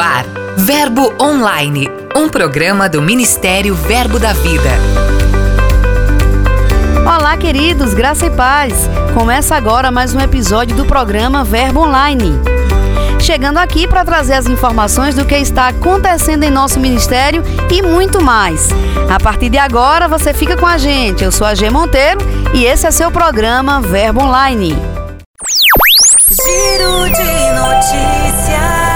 Ar, Verbo Online, um programa do Ministério Verbo da Vida. Olá, queridos, graça e paz. Começa agora mais um episódio do programa Verbo Online. Chegando aqui para trazer as informações do que está acontecendo em nosso ministério e muito mais. A partir de agora, você fica com a gente. Eu sou a G Monteiro e esse é seu programa Verbo Online. Giro de notícias.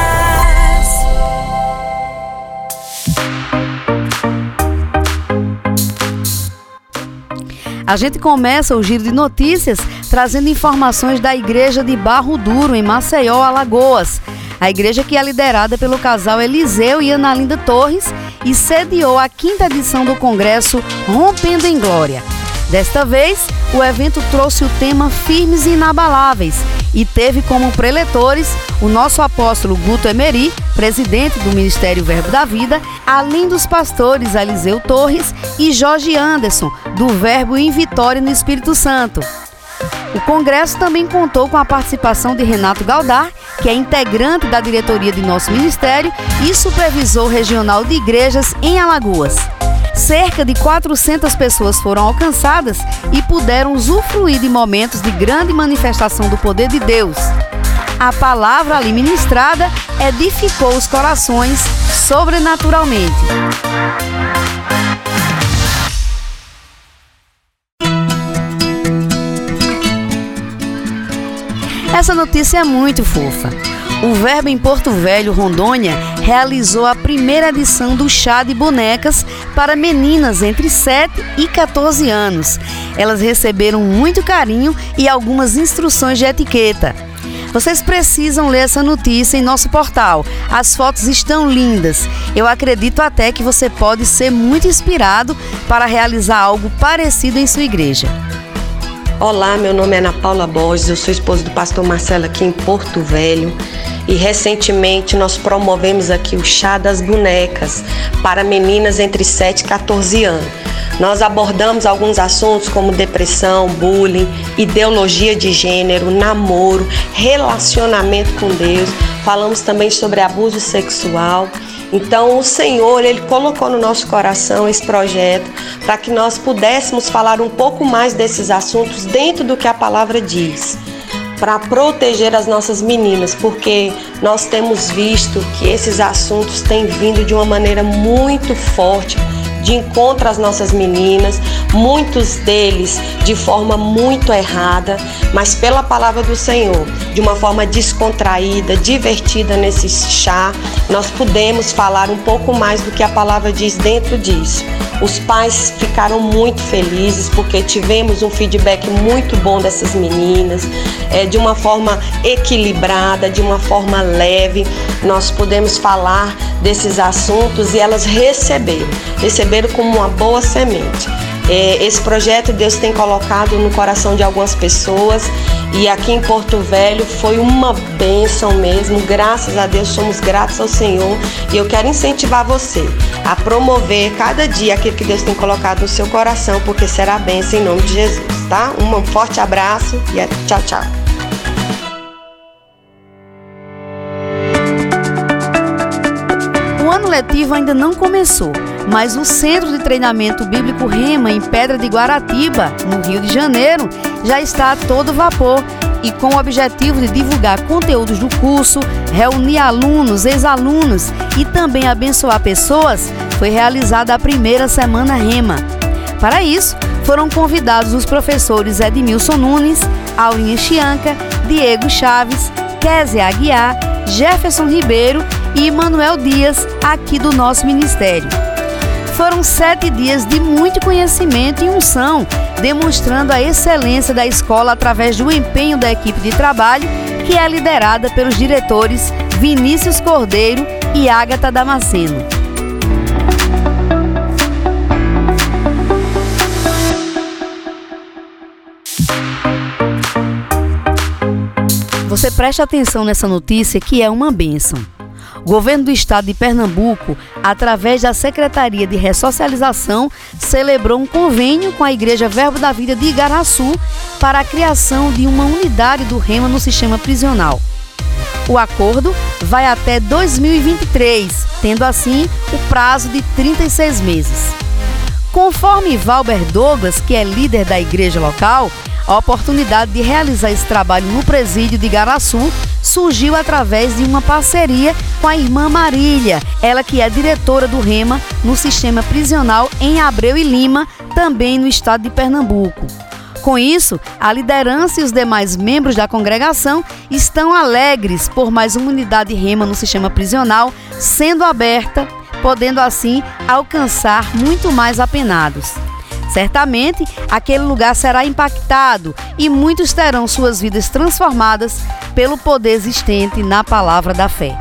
A gente começa o giro de notícias trazendo informações da igreja de Barro Duro, em Maceió, Alagoas. A igreja que é liderada pelo casal Eliseu e Analinda Torres e sediou a quinta edição do congresso Rompendo em Glória. Desta vez, o evento trouxe o tema Firmes e Inabaláveis e teve como preletores o nosso apóstolo Guto Emery, presidente do Ministério Verbo da Vida, além dos pastores Eliseu Torres e Jorge Anderson, do Verbo em Vitória no Espírito Santo. O congresso também contou com a participação de Renato Galdar, que é integrante da diretoria de nosso ministério e supervisor regional de igrejas em Alagoas. Cerca de 400 pessoas foram alcançadas e puderam usufruir de momentos de grande manifestação do poder de Deus. A palavra ali ministrada edificou os corações sobrenaturalmente. Essa notícia é muito fofa. O Verbo em Porto Velho, Rondônia, realizou a primeira edição do chá de bonecas para meninas entre 7 e 14 anos. Elas receberam muito carinho e algumas instruções de etiqueta. Vocês precisam ler essa notícia em nosso portal. As fotos estão lindas. Eu acredito até que você pode ser muito inspirado para realizar algo parecido em sua igreja. Olá, meu nome é Ana Paula Borges, eu sou esposa do pastor Marcelo aqui em Porto Velho e recentemente nós promovemos aqui o chá das bonecas para meninas entre 7 e 14 anos. Nós abordamos alguns assuntos como depressão, bullying, ideologia de gênero, namoro, relacionamento com Deus. Falamos também sobre abuso sexual. Então, o Senhor, ele colocou no nosso coração esse projeto para que nós pudéssemos falar um pouco mais desses assuntos dentro do que a palavra diz para proteger as nossas meninas, porque nós temos visto que esses assuntos têm vindo de uma maneira muito forte de encontro às nossas meninas, muitos deles de forma muito errada, mas pela palavra do Senhor, de uma forma descontraída, divertida nesse chá, nós podemos falar um pouco mais do que a palavra diz dentro disso. Os pais ficaram muito felizes porque tivemos um feedback muito bom dessas meninas, é, de uma forma equilibrada, de uma forma leve. Nós podemos falar desses assuntos e elas receberam, receberam como uma boa semente. É, esse projeto Deus tem colocado no coração de algumas pessoas e aqui em Porto Velho foi uma bênção mesmo. Graças a Deus somos gratos ao Senhor e eu quero incentivar você a promover cada dia aquilo que Deus tem colocado no seu coração, porque será bênção em nome de Jesus, tá? Um forte abraço e tchau, tchau. O ano letivo ainda não começou, mas o Centro de Treinamento Bíblico Rema, em Pedra de Guaratiba, no Rio de Janeiro, já está a todo vapor e com o objetivo de divulgar conteúdos do curso, reunir alunos, ex-alunos e também abençoar pessoas, foi realizada a primeira semana Rema. Para isso, foram convidados os professores Edmilson Nunes, Aurinha Chianca, Diego Chaves, Kézia Aguiar, Jefferson Ribeiro e Manuel Dias, aqui do nosso ministério. Foram sete dias de muito conhecimento e unção, demonstrando a excelência da escola através do empenho da equipe de trabalho, que é liderada pelos diretores Vinícius Cordeiro e Ágata Damasceno. Você preste atenção nessa notícia que é uma bênção. Governo do estado de Pernambuco, através da Secretaria de Ressocialização, celebrou um convênio com a Igreja Verbo da Vida de Igaraçu para a criação de uma unidade do Rema no sistema prisional. O acordo vai até 2023, tendo assim o prazo de 36 meses. Conforme Valber Douglas, que é líder da igreja local, a oportunidade de realizar esse trabalho no presídio de Garaçu surgiu através de uma parceria com a irmã Marília, ela que é diretora do REMA no sistema prisional em Abreu e Lima, também no estado de Pernambuco. Com isso, a liderança e os demais membros da congregação estão alegres por mais uma unidade rema no sistema prisional sendo aberta, podendo assim alcançar muito mais apenados. Certamente, aquele lugar será impactado e muitos terão suas vidas transformadas pelo poder existente na palavra da fé.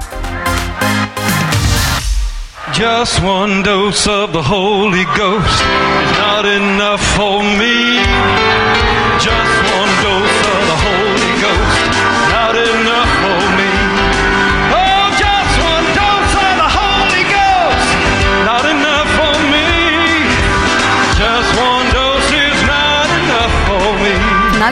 Just one dose of the Holy Ghost is not enough for me. Just one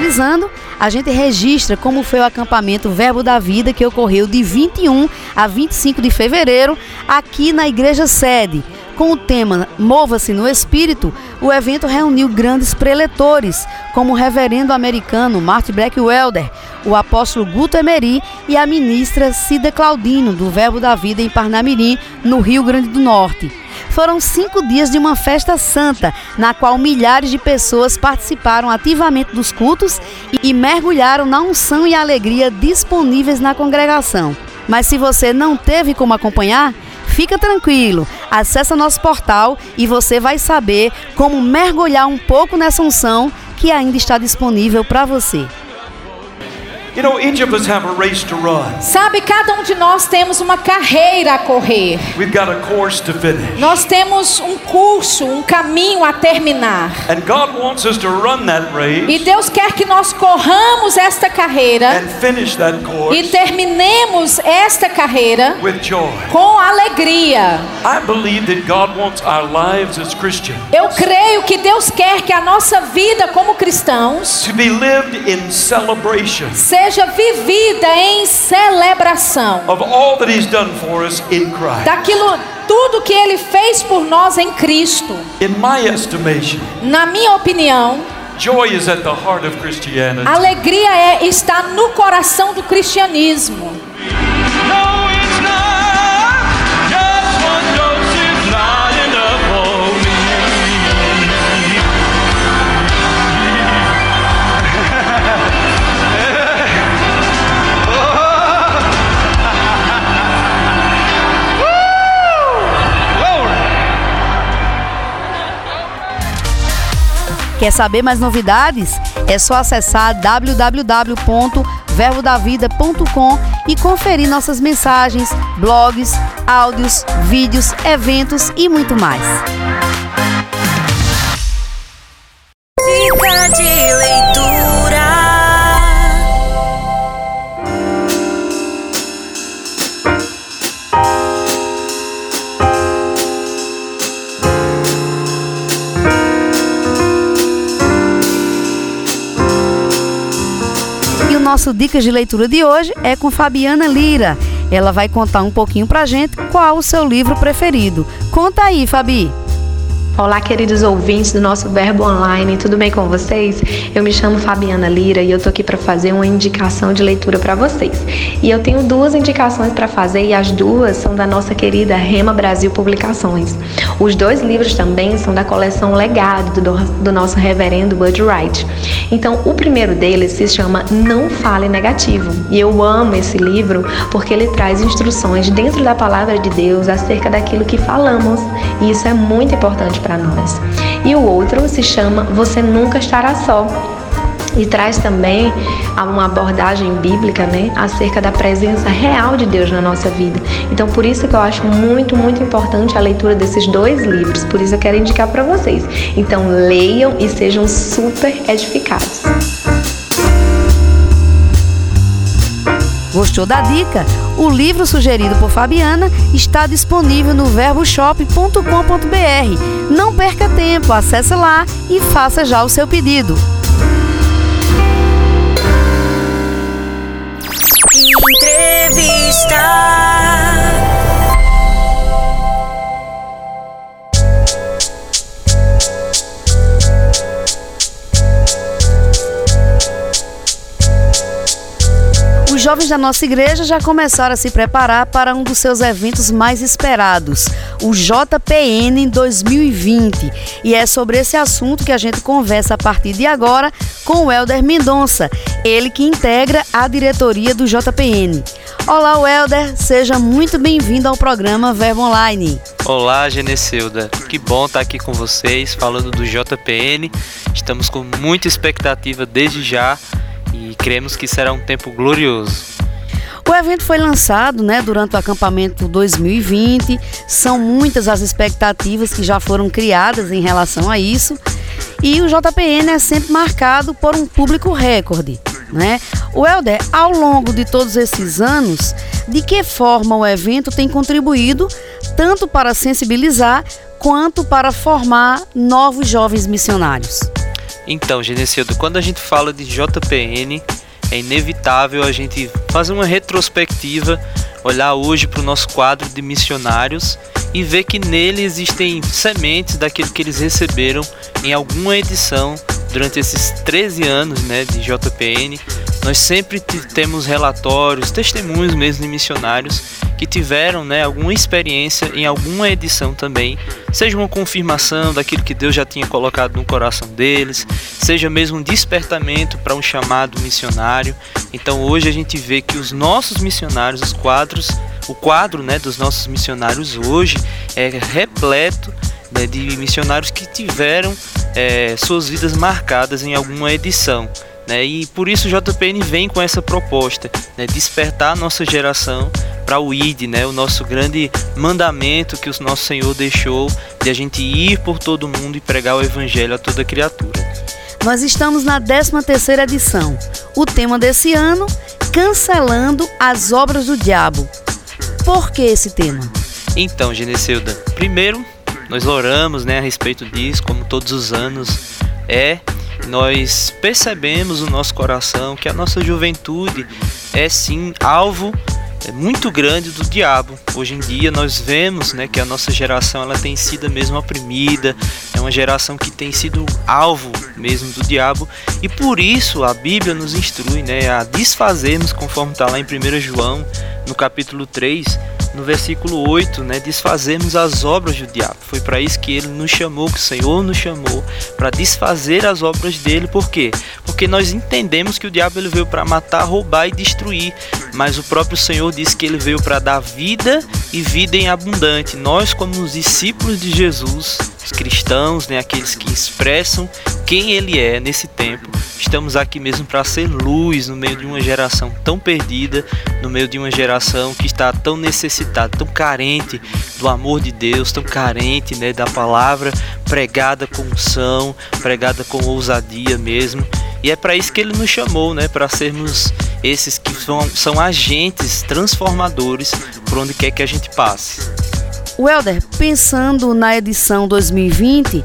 Finalizando, a gente registra como foi o acampamento Verbo da Vida que ocorreu de 21 a 25 de fevereiro aqui na igreja sede. Com o tema Mova-se no Espírito, o evento reuniu grandes preletores, como o reverendo americano Martin Blackwelder, o apóstolo Guto Emery e a ministra Cida Claudino, do Verbo da Vida em Parnamirim, no Rio Grande do Norte. Foram cinco dias de uma festa santa, na qual milhares de pessoas participaram ativamente dos cultos e mergulharam na unção e alegria disponíveis na congregação. Mas se você não teve como acompanhar, fica tranquilo, acesse nosso portal e você vai saber como mergulhar um pouco nessa unção que ainda está disponível para você. You know, each of us have a race to run. Sabe, cada um de nós temos uma carreira a correr. We've got a course to finish. Nós temos um curso, um caminho a terminar. And God wants us to run that race. E Deus quer que nós corramos esta carreira. And finish that course. E terminemos esta carreira with joy. com alegria. I believe that God wants our lives as Christians. Eu creio que Deus quer que a nossa vida como cristãos to be lived in celebration seja vivida em celebração daquilo tudo que ele fez por nós em Cristo. Na minha opinião, Alegria é está no coração do cristianismo. Quer saber mais novidades? É só acessar www.verbodavida.com e conferir nossas mensagens, blogs, áudios, vídeos, eventos e muito mais. De nosso Dicas de Leitura de hoje é com Fabiana Lira. Ela vai contar um pouquinho pra gente qual o seu livro preferido. Conta aí, Fabi. Olá, queridos ouvintes do nosso Verbo Online, tudo bem com vocês? Eu me chamo Fabiana Lira e eu tô aqui para fazer uma indicação de leitura para vocês. E eu tenho duas indicações para fazer e as duas são da nossa querida Rema Brasil Publicações. Os dois livros também são da coleção Legado do, do nosso reverendo Bud Wright. Então, o primeiro deles se chama Não Fale Negativo. E eu amo esse livro porque ele traz instruções dentro da palavra de Deus acerca daquilo que falamos. E isso é muito importante para nós. E o outro se chama Você Nunca Estará Só e traz também uma abordagem bíblica, né, acerca da presença real de Deus na nossa vida. Então, por isso que eu acho muito, muito importante a leitura desses dois livros. Por isso eu quero indicar para vocês. Então, leiam e sejam super edificados. Gostou da dica? O livro sugerido por Fabiana está disponível no verboshop.com.br. Não perca tempo, acesse lá e faça já o seu pedido. down da nossa igreja já começaram a se preparar para um dos seus eventos mais esperados, o JPN 2020. E é sobre esse assunto que a gente conversa a partir de agora com o Helder Mendonça, ele que integra a diretoria do JPN. Olá, Welder, seja muito bem-vindo ao programa Verbo Online. Olá, Geneceuda. Que bom estar aqui com vocês falando do JPN. Estamos com muita expectativa desde já cremos que será um tempo glorioso. O evento foi lançado né, durante o acampamento 2020. São muitas as expectativas que já foram criadas em relação a isso. E o JPN é sempre marcado por um público recorde. Né? O Helder, ao longo de todos esses anos, de que forma o evento tem contribuído tanto para sensibilizar quanto para formar novos jovens missionários? Então, Genesildo, quando a gente fala de JPN, é inevitável a gente fazer uma retrospectiva, olhar hoje para o nosso quadro de missionários e ver que nele existem sementes daquilo que eles receberam em alguma edição durante esses 13 anos né, de JPN. Nós sempre temos relatórios, testemunhos mesmo de missionários que tiveram né, alguma experiência em alguma edição também, seja uma confirmação daquilo que Deus já tinha colocado no coração deles, seja mesmo um despertamento para um chamado missionário. Então hoje a gente vê que os nossos missionários, os quadros, o quadro né, dos nossos missionários hoje é repleto né, de missionários que tiveram é, suas vidas marcadas em alguma edição. Né, e por isso o JPN vem com essa proposta, né, despertar a nossa geração para o ID, né, o nosso grande mandamento que o nosso Senhor deixou de a gente ir por todo mundo e pregar o Evangelho a toda criatura. Nós estamos na 13ª edição. O tema desse ano, cancelando as obras do diabo. Por que esse tema? Então, Genecilda, primeiro nós oramos né, a respeito disso, como todos os anos é. Nós percebemos no nosso coração que a nossa juventude é sim alvo é muito grande do diabo. Hoje em dia nós vemos né, que a nossa geração ela tem sido mesmo oprimida, é uma geração que tem sido alvo mesmo do diabo e por isso a Bíblia nos instrui né, a desfazermos, conforme está lá em 1 João, no capítulo 3, no versículo 8, né, desfazemos as obras do diabo. Foi para isso que ele nos chamou, que o Senhor nos chamou, para desfazer as obras dele. Por quê? Porque nós entendemos que o diabo ele veio para matar, roubar e destruir, mas o próprio Senhor disse que ele veio para dar vida e vida em abundante. Nós, como os discípulos de Jesus, os cristãos, né, aqueles que expressam quem ele é nesse tempo, estamos aqui mesmo para ser luz no meio de uma geração tão perdida, no meio de uma geração que está tão necessitada, tão carente do amor de Deus, tão carente né, da palavra pregada com unção, pregada com ousadia mesmo. E é para isso que ele nos chamou, né, para sermos esses que são, são agentes transformadores por onde quer que a gente passe. Welder, pensando na edição 2020,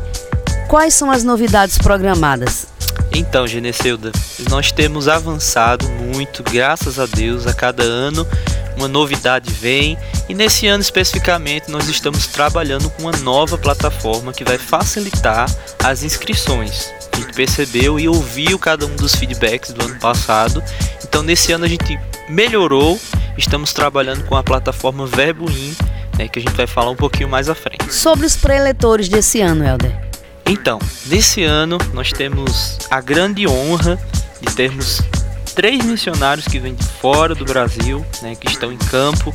quais são as novidades programadas? Então, Geneceuda, nós temos avançado muito, graças a Deus, a cada ano uma novidade vem e nesse ano especificamente nós estamos trabalhando com uma nova plataforma que vai facilitar as inscrições. A gente percebeu e ouviu cada um dos feedbacks do ano passado, então nesse ano a gente melhorou, estamos trabalhando com a plataforma Verboin, né, que a gente vai falar um pouquinho mais à frente. Sobre os preletores desse ano, Helder. Então, nesse ano nós temos a grande honra de termos três missionários que vêm de fora do Brasil, né, que estão em campo.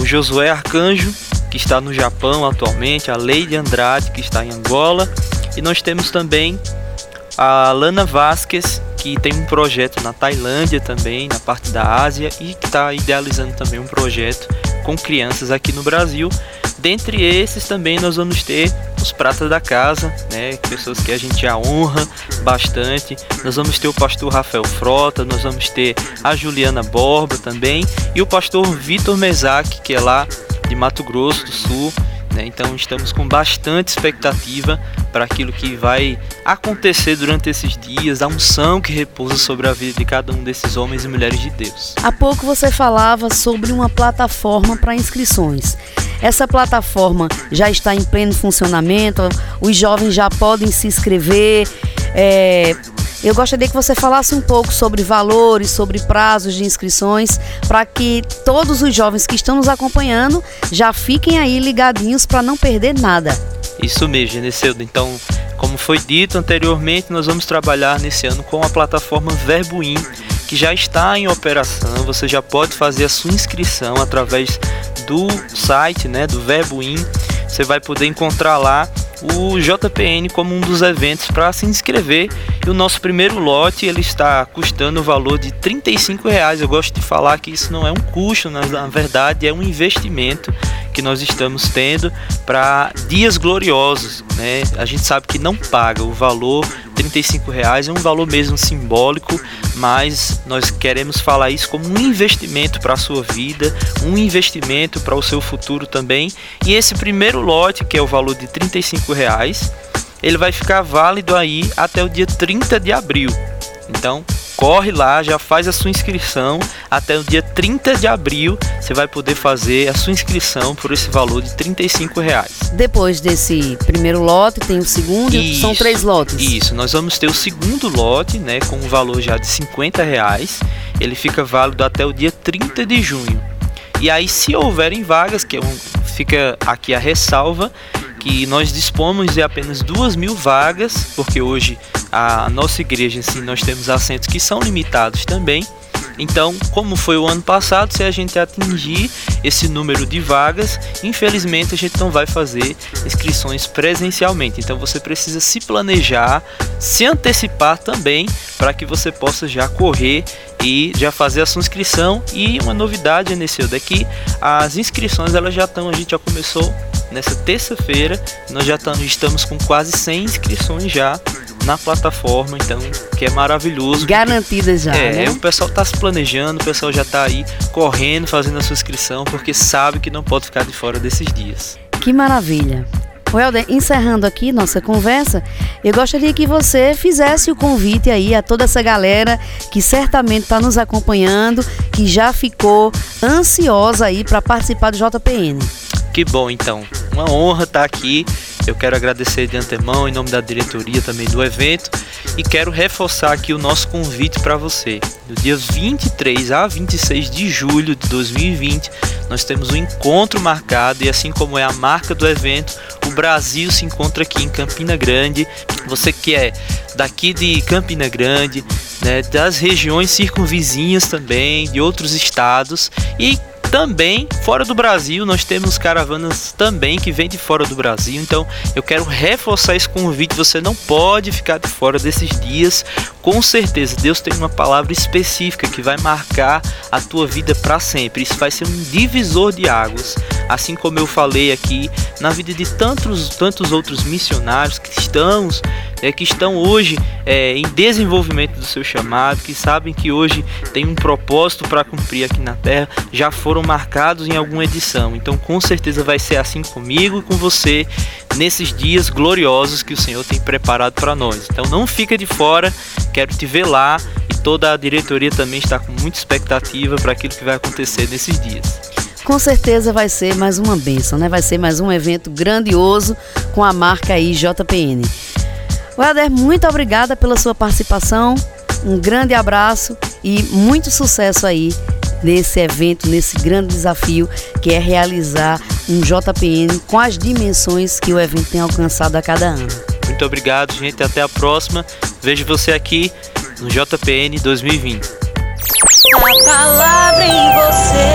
O Josué Arcanjo, que está no Japão atualmente, a Leide Andrade, que está em Angola, e nós temos também a Lana Vasquez, que tem um projeto na Tailândia também, na parte da Ásia, e que está idealizando também um projeto com crianças aqui no Brasil. Dentre esses também nós vamos ter os pratas da casa, né? Pessoas que a gente já honra bastante. Nós vamos ter o pastor Rafael Frota, nós vamos ter a Juliana Borba também e o pastor Vitor Mesac, que é lá de Mato Grosso do Sul. Né? Então estamos com bastante expectativa para aquilo que vai acontecer durante esses dias, a unção que repousa sobre a vida de cada um desses homens e mulheres de Deus. Há pouco você falava sobre uma plataforma para inscrições. Essa plataforma já está em pleno funcionamento, os jovens já podem se inscrever. É, eu gostaria que você falasse um pouco sobre valores, sobre prazos de inscrições, para que todos os jovens que estão nos acompanhando já fiquem aí ligadinhos para não perder nada. Isso mesmo, Geneseudo. Então, como foi dito anteriormente, nós vamos trabalhar nesse ano com a plataforma Verboim, que já está em operação. Você já pode fazer a sua inscrição através do site, né, do Verboim. Você vai poder encontrar lá o JPN como um dos eventos para se inscrever. E o nosso primeiro lote ele está custando o valor de R$ reais. Eu gosto de falar que isso não é um custo, na verdade é um investimento que nós estamos tendo para dias gloriosos, né? A gente sabe que não paga o valor, R$ reais é um valor mesmo simbólico, mas nós queremos falar isso como um investimento para a sua vida, um investimento para o seu futuro também. E esse primeiro lote, que é o valor de R$ reais, ele vai ficar válido aí até o dia 30 de abril. Então, corre lá, já faz a sua inscrição. Até o dia 30 de abril você vai poder fazer a sua inscrição por esse valor de 35 reais. Depois desse primeiro lote, tem o segundo, isso, são três lotes. Isso, nós vamos ter o segundo lote, né, com um valor já de 50 reais. Ele fica válido até o dia 30 de junho. E aí, se houverem vagas, que é um, fica aqui a ressalva, que nós dispomos de apenas duas mil vagas, porque hoje a nossa igreja, assim, nós temos assentos que são limitados também. Então, como foi o ano passado, se a gente atingir esse número de vagas, infelizmente a gente não vai fazer inscrições presencialmente. Então, você precisa se planejar, se antecipar também para que você possa já correr e já fazer a sua inscrição. E uma novidade, Anecilda, é que as inscrições elas já estão, a gente já começou nessa terça-feira, nós já estamos com quase 100 inscrições já na plataforma, então que é maravilhoso. Garantidas já. É, né? o pessoal está se planejando, o pessoal já está aí correndo, fazendo a sua inscrição, porque sabe que não pode ficar de fora desses dias. Que maravilha. Welder, encerrando aqui nossa conversa, eu gostaria que você fizesse o convite aí a toda essa galera que certamente está nos acompanhando, que já ficou ansiosa aí para participar do JPN. Que bom, então. Uma honra estar aqui eu quero agradecer de antemão, em nome da diretoria também do evento, e quero reforçar aqui o nosso convite para você. Do dia 23 a 26 de julho de 2020, nós temos um encontro marcado, e assim como é a marca do evento, o Brasil se encontra aqui em Campina Grande. Você que é daqui de Campina Grande, né, das regiões circunvizinhas também, de outros estados, e também, fora do Brasil, nós temos caravanas também que vêm de fora do Brasil. Então, eu quero reforçar esse convite. Você não pode ficar de fora desses dias. Com certeza, Deus tem uma palavra específica que vai marcar a tua vida para sempre. Isso vai ser um divisor de águas. Assim como eu falei aqui, na vida de tantos, tantos outros missionários estão é, que estão hoje é, em desenvolvimento do seu chamado, que sabem que hoje tem um propósito para cumprir aqui na Terra, já foram marcados em alguma edição. Então, com certeza vai ser assim comigo e com você nesses dias gloriosos que o Senhor tem preparado para nós. Então, não fica de fora, quero te ver lá e toda a diretoria também está com muita expectativa para aquilo que vai acontecer nesses dias com certeza vai ser mais uma benção, né? Vai ser mais um evento grandioso com a marca aí JPN. Welder, muito obrigada pela sua participação. Um grande abraço e muito sucesso aí nesse evento, nesse grande desafio que é realizar um JPN com as dimensões que o evento tem alcançado a cada ano. Muito obrigado, gente. Até a próxima. Vejo você aqui no JPN 2020. A palavra em você.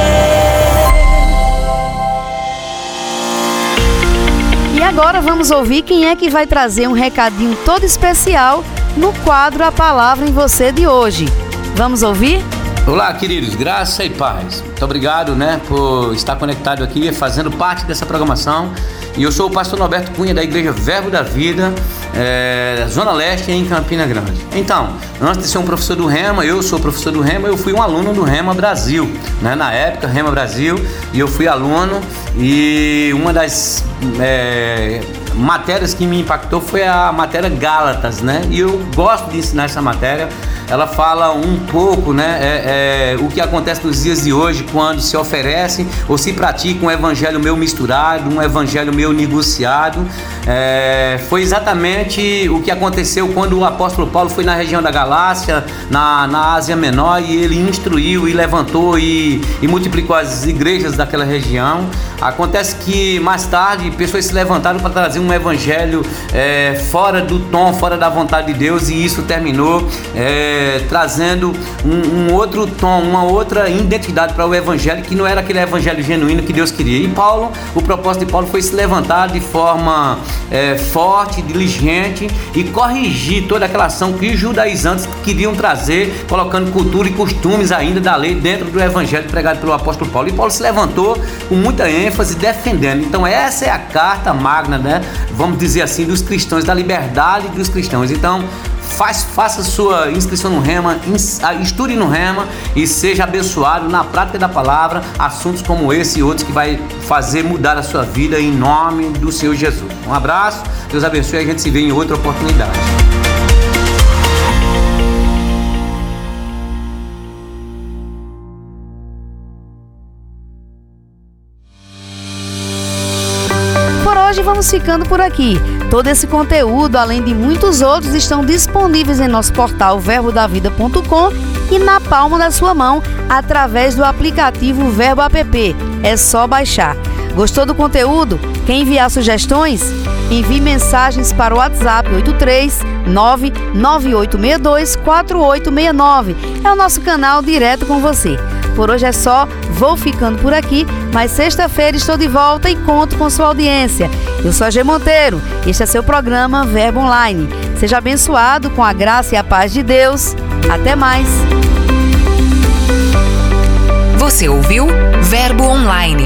E agora vamos ouvir quem é que vai trazer um recadinho todo especial no quadro A Palavra em Você de hoje. Vamos ouvir? Olá, queridos, graça e paz. Muito obrigado, né, por estar conectado aqui, fazendo parte dessa programação. E eu sou o pastor Norberto Cunha da Igreja Verbo da Vida, é, Zona Leste, em Campina Grande. Então, antes de ser um professor do Rema, eu sou professor do Rema, eu fui um aluno do Rema Brasil, né, na época, Rema Brasil, e eu fui aluno. E uma das é, matérias que me impactou foi a matéria Gálatas, né? E eu gosto de ensinar essa matéria ela fala um pouco, né, é, é, o que acontece nos dias de hoje quando se oferece ou se pratica um evangelho meio misturado, um evangelho meio negociado. É, foi exatamente o que aconteceu quando o apóstolo Paulo foi na região da Galácia, na, na Ásia Menor, e ele instruiu e levantou e, e multiplicou as igrejas daquela região. Acontece que mais tarde pessoas se levantaram para trazer um evangelho é, fora do tom, fora da vontade de Deus, e isso terminou é, trazendo um, um, outro tom, uma outra identidade para o evangelho que não era aquele evangelho genuíno que Deus queria. E Paulo, o propósito de Paulo foi se levantar de forma é, forte, diligente e corrigir toda aquela ação que os judaizantes queriam trazer, colocando cultura e costumes ainda da lei dentro do evangelho pregado pelo apóstolo Paulo. E Paulo se levantou com muita ênfase defendendo. Então essa é a carta magna, né? Vamos dizer assim, dos cristãos, da liberdade dos cristãos. Então Faz, faça sua inscrição no Rema, ah, estude no Rema e seja abençoado na prática da palavra, assuntos como esse e outros que vai fazer mudar a sua vida em nome do Senhor Jesus. Um abraço, Deus abençoe e a gente se vê em outra oportunidade. Hoje vamos ficando por aqui. Todo esse conteúdo, além de muitos outros, estão disponíveis em nosso portal verbodavida.com e na palma da ssua mão através do aplicativo Verbo App. É só baixar. Gostou do conteúdo? Quer enviar sugestões? Envie mensagens para o WhatsApp 83 99862 4869. É o nosso canal direto com você. Por hoje é só, vou ficando por aqui, mas sexta-feira estou de volta e conto com sua audiência. Eu sou a G Monteiro, este é seu programa Verbo Online. Seja abençoado com a graça e a paz de Deus. Até mais. Você ouviu Verbo Online,